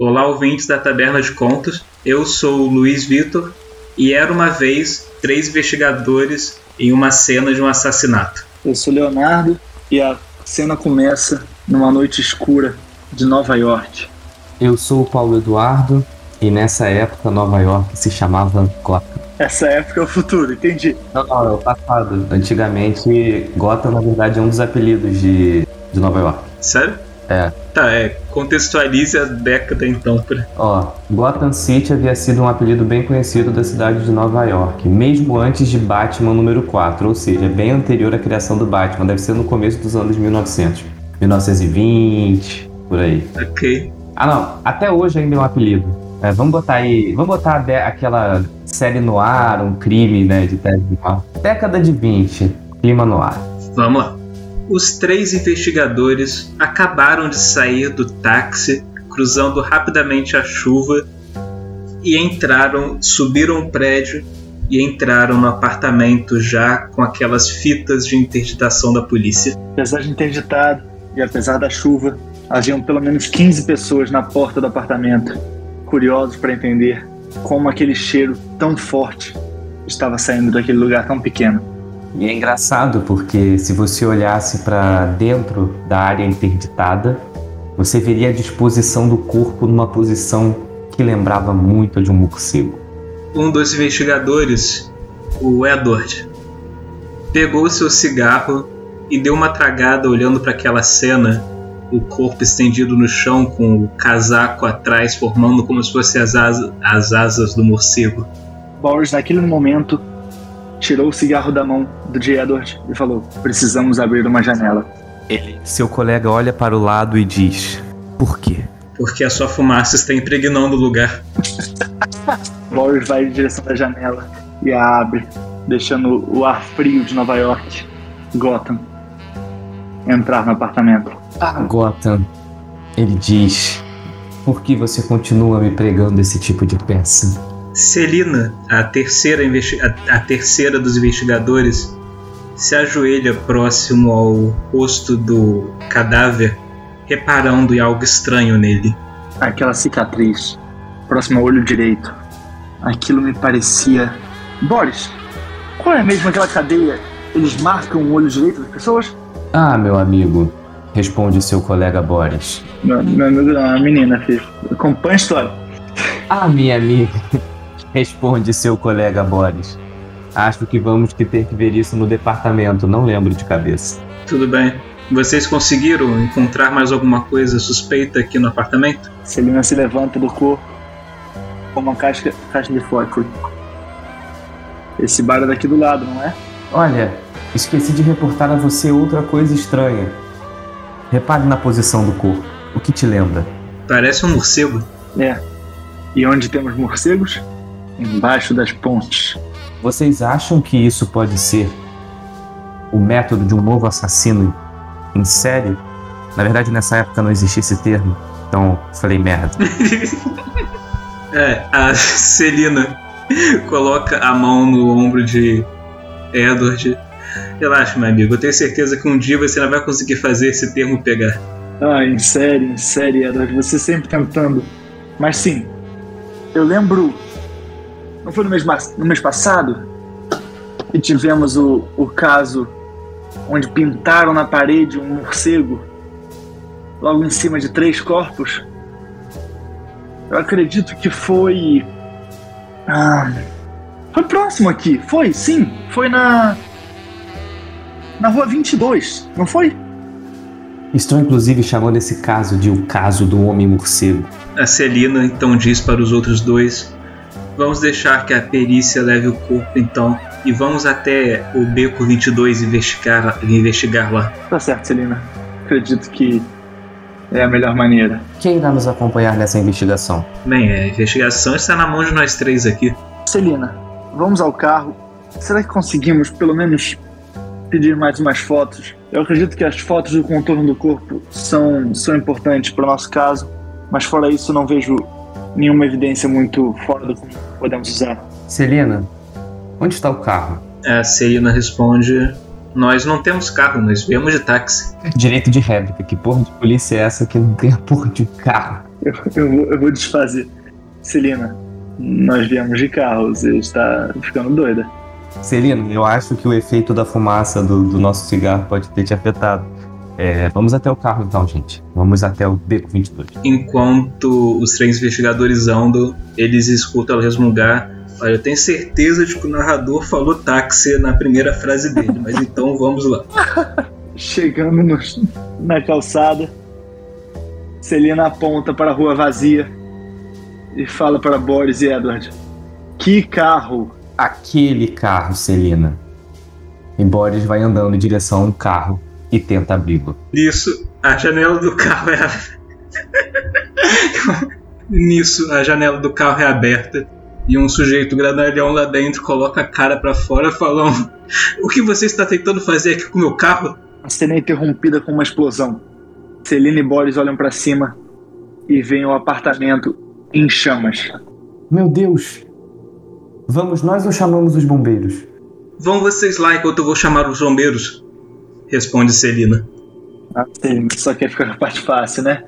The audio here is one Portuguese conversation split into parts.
Olá, ouvintes da Taberna de Contos. Eu sou o Luiz Vitor e era uma vez três investigadores em uma cena de um assassinato. Eu sou Leonardo e a cena começa numa noite escura de Nova York. Eu sou o Paulo Eduardo e nessa época Nova York se chamava Gotham. Essa época é o futuro, entendi. Não, não, é o passado. Antigamente, Gotham, na verdade, é um dos apelidos de, de Nova York. Sério? É. Tá, é. Contextualize a década então. Pra... Ó, Gotham City havia sido um apelido bem conhecido da cidade de Nova York, mesmo antes de Batman número 4, ou seja, bem anterior à criação do Batman, deve ser no começo dos anos 1900. 1920, por aí. Ok. Ah, não, até hoje ainda é um apelido. É, vamos botar aí, vamos botar aquela série no ar, um crime, né, de tese no ar. Década de 20, clima no ar. Vamos lá. Os três investigadores acabaram de sair do táxi, cruzando rapidamente a chuva e entraram, subiram o prédio e entraram no apartamento já com aquelas fitas de interditação da polícia. Apesar de interditado e apesar da chuva, haviam pelo menos 15 pessoas na porta do apartamento, curiosos para entender como aquele cheiro tão forte estava saindo daquele lugar tão pequeno. E é engraçado porque se você olhasse para dentro da área interditada, você veria a disposição do corpo numa posição que lembrava muito de um morcego. Um dos investigadores, o Edward, pegou seu cigarro e deu uma tragada olhando para aquela cena, o corpo estendido no chão com o casaco atrás formando como se fossem as, as asas do morcego. Boris, naquele momento, tirou o cigarro da mão do J. Edward e falou: Precisamos abrir uma janela. Seu colega olha para o lado e diz: Por quê? Porque a sua fumaça está impregnando o lugar. Boris vai em direção da janela e a abre, deixando o ar frio de Nova York, Gotham, entrar no apartamento. Gotham, ele diz: Por que você continua me pregando esse tipo de peça? Celina, a terceira, a, a terceira dos investigadores, se ajoelha próximo ao rosto do cadáver, reparando em algo estranho nele. Aquela cicatriz, próximo ao olho direito. Aquilo me parecia. Boris, qual é mesmo aquela cadeia? Eles marcam o olho direito das pessoas? Ah, meu amigo, responde seu colega Boris. Meu, meu amigo não, é uma menina, filho. Acompanha a história. Ah, minha amiga, responde seu colega Boris. Acho que vamos que ter que ver isso no departamento, não lembro de cabeça. Tudo bem. Vocês conseguiram encontrar mais alguma coisa suspeita aqui no apartamento? Celina se levanta do corpo com uma caixa, caixa de fósforo. Esse bar é daqui do lado, não é? Olha, esqueci de reportar a você outra coisa estranha. Repare na posição do corpo. O que te lembra? Parece um morcego. É. E onde temos morcegos? Embaixo das pontes. Vocês acham que isso pode ser o método de um novo assassino em série? Na verdade, nessa época não existia esse termo, então falei merda. É, a Celina coloca a mão no ombro de Edward. Relaxa, meu amigo. Eu tenho certeza que um dia você não vai conseguir fazer esse termo pegar. Ah, em série, em série, Edward. Você sempre tentando. Mas sim, eu lembro. Não foi no mês, no mês passado que tivemos o, o caso onde pintaram na parede um morcego logo em cima de três corpos? Eu acredito que foi. Ah, foi próximo aqui. Foi, sim. Foi na. Na rua 22, não foi? Estou inclusive chamando esse caso de o caso do homem morcego. A Celina então diz para os outros dois: Vamos deixar que a perícia leve o corpo então e vamos até o beco 22 investigar, investigar lá. Tá certo, Celina. Acredito que é a melhor maneira. Quem irá nos acompanhar nessa investigação? Bem, a investigação está na mão de nós três aqui. Celina, vamos ao carro. Será que conseguimos pelo menos pedir mais umas fotos? Eu acredito que as fotos do contorno do corpo são, são importantes para o nosso caso, mas fora isso não vejo nenhuma evidência muito fora do que podemos usar. Celina, onde está o carro? A Celina responde: Nós não temos carro, nós viemos de táxi. Direito de réplica. Que porra de polícia é essa que não tem a porra de carro? Eu, eu, vou, eu vou desfazer. Celina, nós viemos de carro, você está ficando doida. Celina, eu acho que o efeito da fumaça do, do nosso cigarro pode ter te afetado. É, vamos até o carro então, gente. Vamos até o Beco 22. Enquanto os três investigadores andam, eles escutam ela resmungar. Olha, eu tenho certeza de que o narrador falou táxi na primeira frase dele, mas então vamos lá. Chegando no, na calçada, Celina aponta para a rua vazia e fala para Boris e Edward: Que carro! Aquele carro, Celina. E Boris vai andando em direção a um carro e tenta abri-lo. Nisso, a janela do carro é. Nisso, a janela do carro é aberta e um sujeito granalhão lá dentro coloca a cara para fora falando: O que você está tentando fazer aqui com o meu carro? A cena é interrompida com uma explosão. Celina e Boris olham para cima e veem o apartamento em chamas. Meu Deus! Vamos nós ou chamamos os bombeiros? Vão vocês lá enquanto eu vou chamar os bombeiros, responde Celina. Ah, sim, só quer ficar com a parte fácil, né?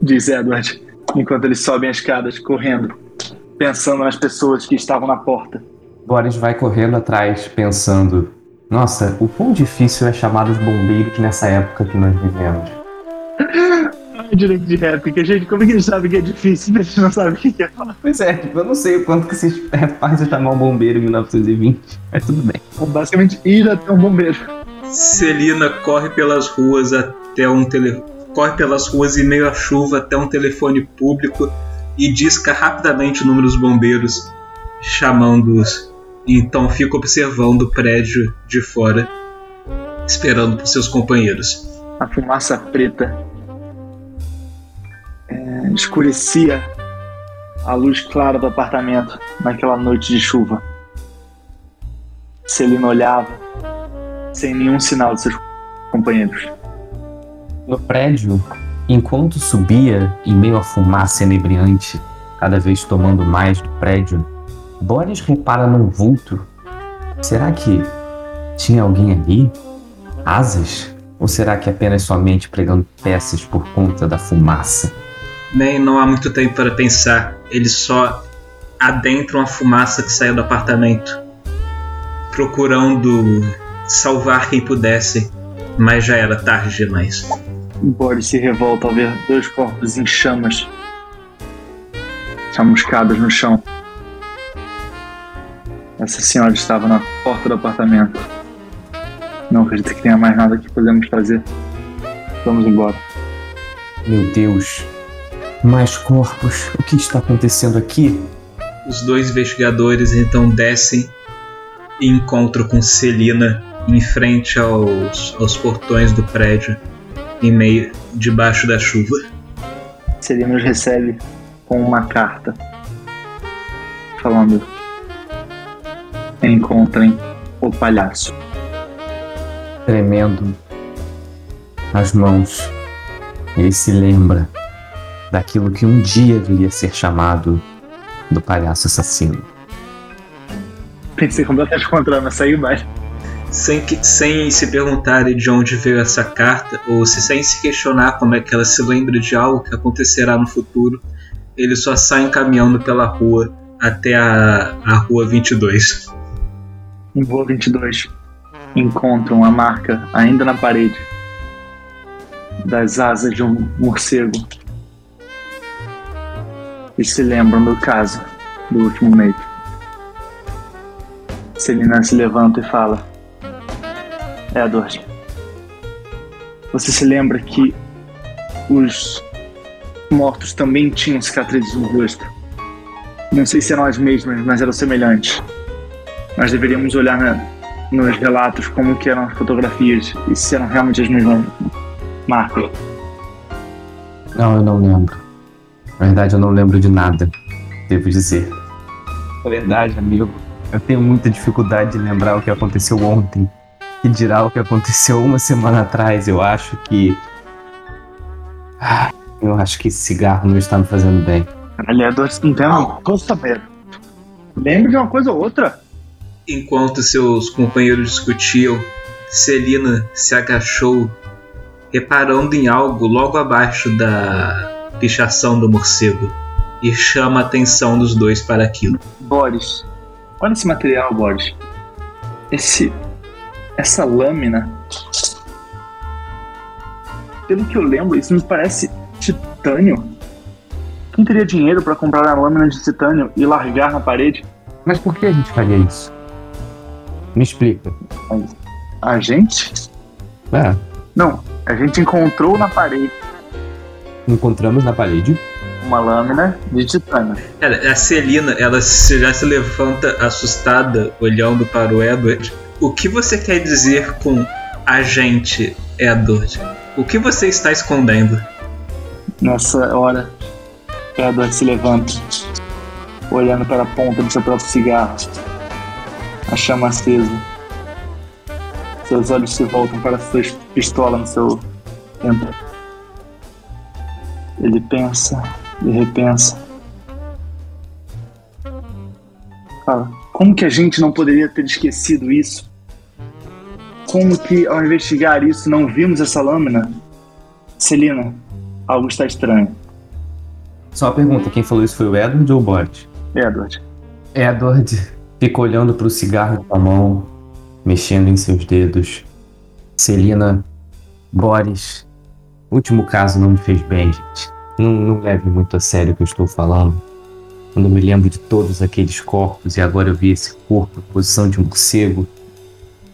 Diz Edward, enquanto eles sobem as escadas, correndo, pensando nas pessoas que estavam na porta. Boris vai correndo atrás, pensando: Nossa, o quão difícil é chamar os bombeiros nessa época que nós vivemos. Ai, direito de réplica, gente, como é que eles sabem que é difícil? Eles não sabem o que é falar. Pois é, tipo, eu não sei o quanto que se é fácil chamar um bombeiro em 1920, mas tudo bem. Basicamente ir até um bombeiro. Celina corre pelas ruas até um tele... corre pelas ruas em meio à chuva até um telefone público e disca rapidamente o número dos bombeiros, chamando-os. Então fica observando o prédio de fora, esperando por seus companheiros. A fumaça preta é, escurecia a luz clara do apartamento naquela noite de chuva. Celina olhava sem nenhum sinal de seus companheiros. No prédio, enquanto subia em meio à fumaça inebriante, cada vez tomando mais do prédio, Boris repara num vulto. Será que tinha alguém ali? Asas? Ou será que apenas somente pregando peças por conta da fumaça? Nem não há muito tempo para pensar. Eles só adentram a fumaça que saiu do apartamento, procurando salvar quem pudesse, mas já era tarde demais. Boris se revolta ao ver dois corpos em chamas, chamuscados no chão. Essa senhora estava na porta do apartamento. Não acredito que tenha mais nada que podemos fazer. Vamos embora. Meu Deus. Mais corpos. O que está acontecendo aqui? Os dois investigadores então descem e encontram com Celina em frente aos, aos portões do prédio, em meio debaixo da chuva. Os recebe com uma carta falando: Encontrem o palhaço. Tremendo as mãos, ele se lembra daquilo que um dia viria a ser chamado do palhaço assassino. Pensei completamente contrário, mas saiu mais. Sem, que, sem se perguntarem de onde veio essa carta, ou se sem se questionar como é que ela se lembra de algo que acontecerá no futuro, eles só saem caminhando pela rua até a, a rua 22. Em rua 22, encontram a marca ainda na parede das asas de um morcego. E se lembram do caso do último mês. Celina se levanta e fala: Edward, você se lembra que os mortos também tinham cicatrizes no rosto? Não sei se eram as mesmas, mas eram semelhantes. Nós deveríamos olhar na, nos relatos como que eram as fotografias e se eram realmente as mesmas marcas. Não, eu não lembro. Na verdade, eu não lembro de nada, devo dizer. Na verdade, amigo, eu tenho muita dificuldade de lembrar o que aconteceu ontem. E dirá o que aconteceu uma semana atrás. Eu acho que. Ah, eu acho que esse cigarro não está me fazendo bem. Caralho, não tem uma coisa saber. Lembra de uma coisa ou outra? Enquanto seus companheiros discutiam, Celina se agachou, reparando em algo logo abaixo da, pichação do morcego e chama a atenção dos dois para aquilo. Boris, olha esse material, Boris. Esse. Essa lâmina. Pelo que eu lembro, isso me parece titânio. Quem teria dinheiro para comprar a lâmina de titânio e largar na parede? Mas por que a gente faria isso? Me explica. A gente? É, Não, a gente encontrou na parede encontramos na parede. uma lâmina de titânio. Cara, a Celina, ela se- já se levanta assustada, olhando para o Edward. O que você quer dizer com agente, Edward? O que você está escondendo? Nessa hora, Edward se levanta, olhando para a ponta do seu próprio cigarro, a chama acesa. Seus olhos se voltam para a sua pistola no seu tempo. Ele pensa e repensa. Fala, como que a gente não poderia ter esquecido isso? Como que, ao investigar isso, não vimos essa lâmina? Celina, algo está estranho. Só uma pergunta, quem falou isso foi o Edward ou o Boris? Edward, Edward fica olhando pro cigarro com a mão, mexendo em seus dedos. Celina, Boris, o último caso não me fez bem, gente. Não, não leve muito a sério o que eu estou falando. Quando eu me lembro de todos aqueles corpos e agora eu vi esse corpo em posição de morcego,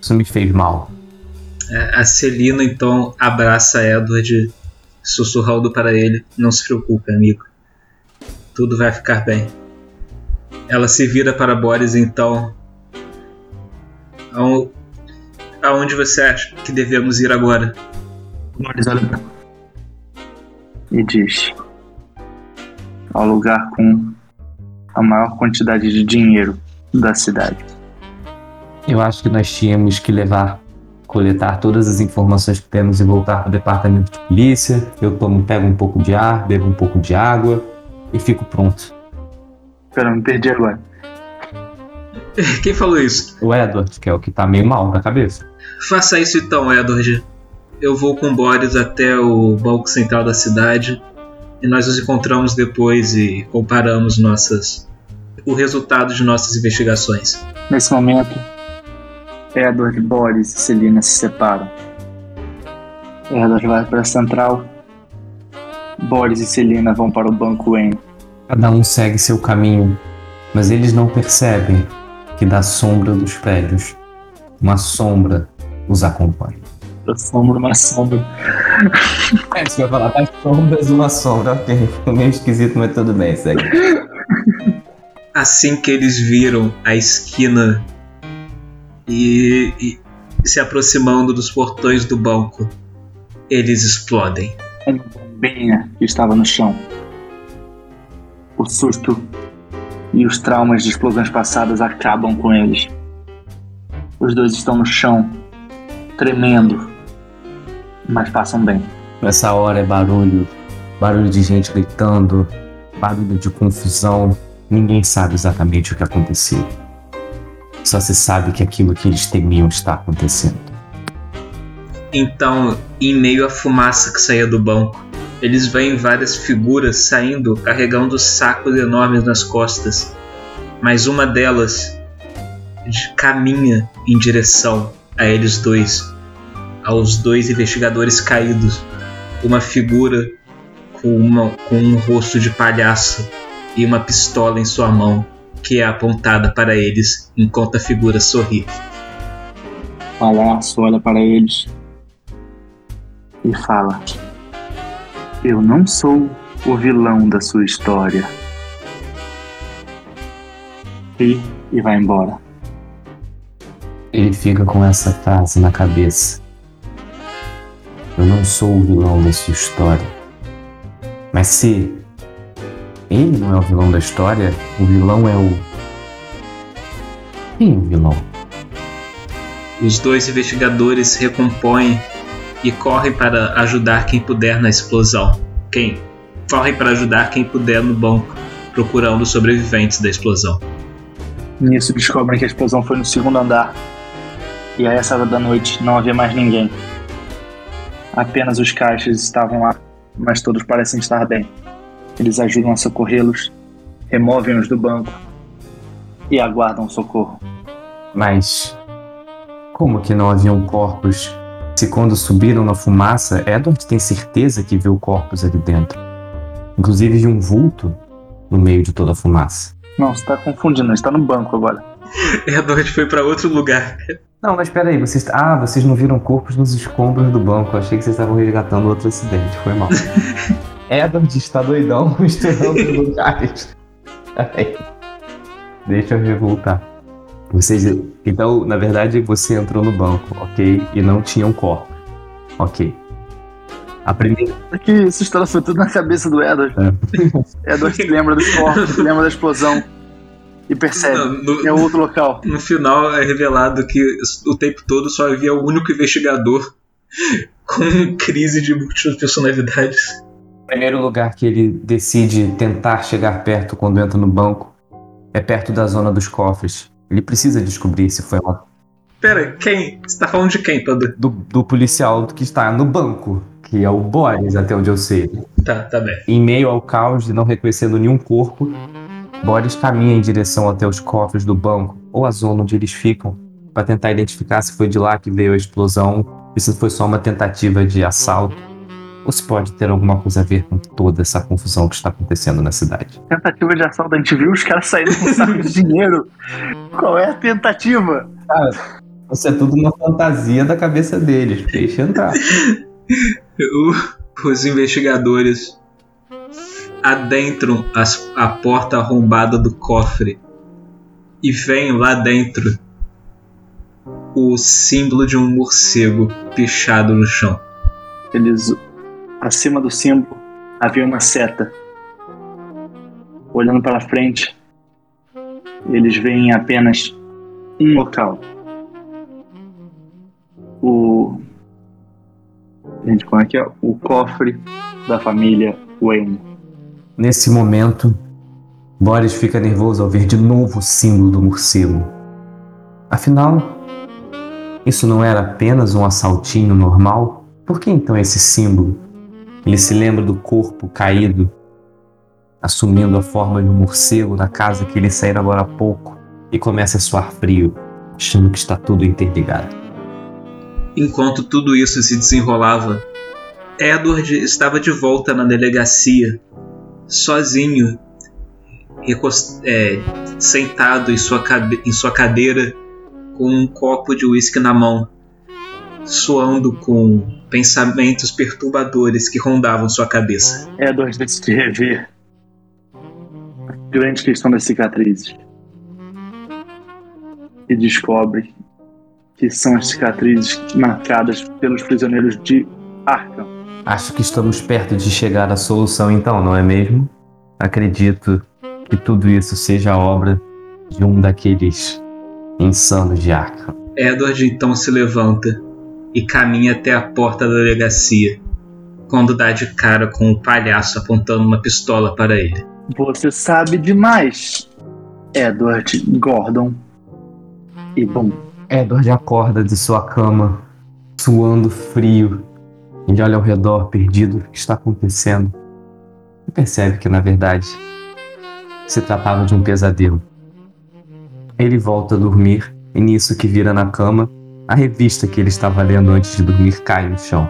isso me fez mal. A Celina então abraça Edward, sussurrando para ele: Não se preocupe, amigo. Tudo vai ficar bem. Ela se vira para Boris então. Ao- Aonde você acha que devemos ir agora? Boris olha e diz: ao lugar com a maior quantidade de dinheiro da cidade. Eu acho que nós tínhamos que levar, coletar todas as informações que temos e voltar para o departamento de polícia. Eu tomo, pego um pouco de ar, bebo um pouco de água e fico pronto. Pera, me perdi agora. Quem falou isso? O Edward, que é o que tá meio mal da cabeça. Faça isso então, Edward. Eu vou com Boris até o banco central da cidade e nós nos encontramos depois e comparamos nossas o resultado de nossas investigações. Nesse momento, Edward, Boris e Celina se separam. Edward vai para a central. Boris e Celina vão para o banco Wayne. Cada um segue seu caminho, mas eles não percebem que da sombra dos prédios, uma sombra os acompanha. Da sombra, uma sombra. É, isso que eu ia falar, das sombras uma sombra, ok. Ficou meio esquisito, mas tudo bem, segue. Assim que eles viram a esquina e, e se aproximando dos portões do banco, eles explodem. Uma bombinha que estava no chão. O susto e os traumas de explosões passadas acabam com eles. Os dois estão no chão, tremendo, mas passam bem. Nessa hora é barulho, barulho de gente gritando, barulho de confusão. Ninguém sabe exatamente o que aconteceu. Só se sabe que aquilo que eles temiam está acontecendo. Então, em meio à fumaça que saía do banco, eles veem várias figuras saindo carregando sacos enormes nas costas. Mas uma delas de- caminha em direção a eles dois, aos dois investigadores caídos. Uma figura com, uma- com um rosto de palhaço e uma pistola em sua mão, que é apontada para eles enquanto a figura sorri. O palhaço olha para eles e fala: Eu não sou o vilão da sua história. E, e vai embora. Ele fica com essa frase na cabeça. Eu não sou o vilão da sua história. Mas se ele não é o vilão da história, o vilão é o. Quem é o vilão? Os dois investigadores se recompõem e correm para ajudar quem puder na explosão. Quem? Correm para ajudar quem puder no banco, procurando os sobreviventes da explosão. Nisso descobrem que a explosão foi no segundo andar. E a essa hora da noite não havia mais ninguém. Apenas os caixas estavam lá, mas todos parecem estar bem. Eles ajudam a socorrê-los, removem-os do banco e aguardam socorro. Mas como que não haviam corpos? Se quando subiram na fumaça, Edward tem certeza que viu corpos ali dentro. Inclusive de um vulto no meio de toda a fumaça. Não, você tá confundindo, está no banco agora. Edward foi pra outro lugar. Não, mas peraí, vocês. Ah, vocês não viram corpos nos escombros do banco. Eu achei que vocês estavam resgatando outro acidente. Foi mal. Edward está doidão misturando lugares. Peraí. Deixa eu voltar. Vocês. Então, na verdade, você entrou no banco, ok? E não tinham corpo. Ok. A primeira. É que essa história foi tudo na cabeça do Edward. É. Edward se lembra dos corpos, se lembra da explosão. E percebe. Não, no- É outro local. No final é revelado que o tempo todo só havia o único investigador com crise de múltiplas personalidades. O primeiro lugar que ele decide tentar chegar perto quando entra no banco é perto da zona dos cofres. Ele precisa descobrir se foi uma Pera, quem? Você tá falando de quem, Padu? do, do policial que está no banco, que é o Boris, até onde eu sei. Tá, tá bem. Em meio ao caos de não reconhecendo nenhum corpo, Boris caminha em direção até os cofres do banco, ou a zona onde eles ficam, para tentar identificar se foi de lá que veio a explosão, e se foi só uma tentativa de assalto, ou se pode ter alguma coisa a ver com toda essa confusão que está acontecendo na cidade. Tentativa de assalto, a gente viu os caras saindo com saco de dinheiro. Qual é a tentativa? Isso é tudo uma fantasia da cabeça deles, deixa entrar. O- os investigadores adentram as- a porta arrombada do cofre e veem lá dentro o símbolo de um morcego pichado no chão. Eles, acima do símbolo, havia uma seta. Olhando para frente, eles veem apenas um local. O. Gente, como é que é? O cofre da família Wayne. Nesse momento, Boris fica nervoso ao ver de novo o símbolo do morcego. Afinal, isso não era apenas um assaltinho normal? Por que então esse símbolo? Ele se lembra do corpo caído, assumindo a forma de um morcego na casa que ele saíra agora há pouco e começa a suar frio, achando que está tudo interligado. Enquanto tudo isso se desenrolava, Edward estava de volta na delegacia, sozinho, é, sentado em sua, em sua cadeira, com um copo de uísque na mão, soando com pensamentos perturbadores que rondavam sua cabeça. Edward decide rever a grande questão das cicatrizes. E descobre que são as cicatrizes marcadas pelos prisioneiros de Arkham. Acho que estamos perto de chegar à solução, então, não é mesmo? Acredito que tudo isso seja obra de um daqueles insanos de Arkham. Edward então se levanta e caminha até a porta da delegacia, quando dá de cara com o palhaço apontando uma pistola para ele. Você sabe demais, Edward Gordon. E bom, Edward acorda de sua cama, suando frio. Ele olha ao redor, perdido, o que está acontecendo. E percebe que, na verdade, se tratava de um pesadelo. Ele volta a dormir, e nisso que vira na cama, a revista que ele estava lendo antes de dormir cai no chão.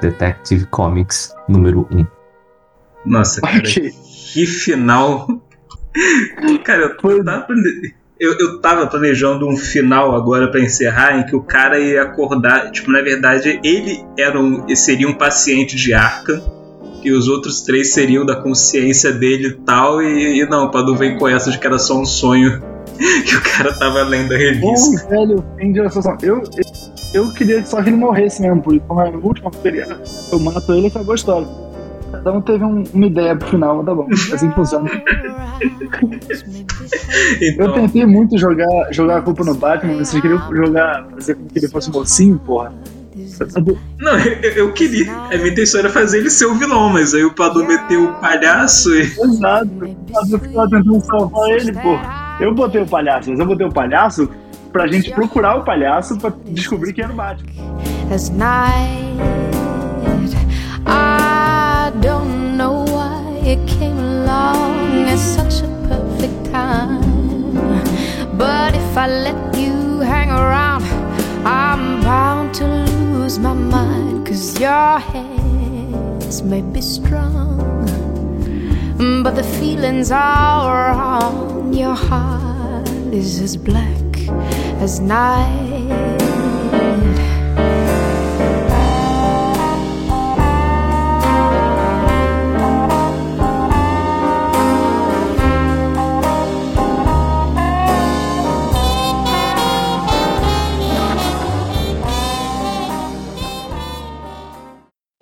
Detective Comics número 1. Nossa, cara, que final. Cara, eu tava, eu, eu tava planejando um final agora pra encerrar em que o cara ia acordar. Tipo, na verdade, ele era um, seria um paciente de Arkham e os outros três seriam da consciência dele e tal. E, e não, o Padu vem com essa de que era só um sonho que o cara tava lendo a revista. Bom, velho, fim de. Eu, eu, eu queria só que ele morresse mesmo, porque como é a última eu mato ele e acabou a história. Cada um teve um- uma ideia pro final, mas tá bom. Assim funciona. Eu Então, tentei muito jogar, jogar a culpa no Batman, mas vocês queriam jogar, fazer com que ele fosse mocinho, porra. não, eu, eu queria. A minha intenção era fazer ele ser o vilão, mas aí o Padu meteu o palhaço e. Exato. Eu ficava tentando salvar ele, porra. Eu botei o palhaço, mas eu botei o palhaço pra gente procurar o palhaço pra descobrir quem era o Batman. It came along at such a perfect time. But if I let you hang around, I'm bound to lose my mind. Cause your hands may be strong, but the feelings are wrong. Your heart is as black as night.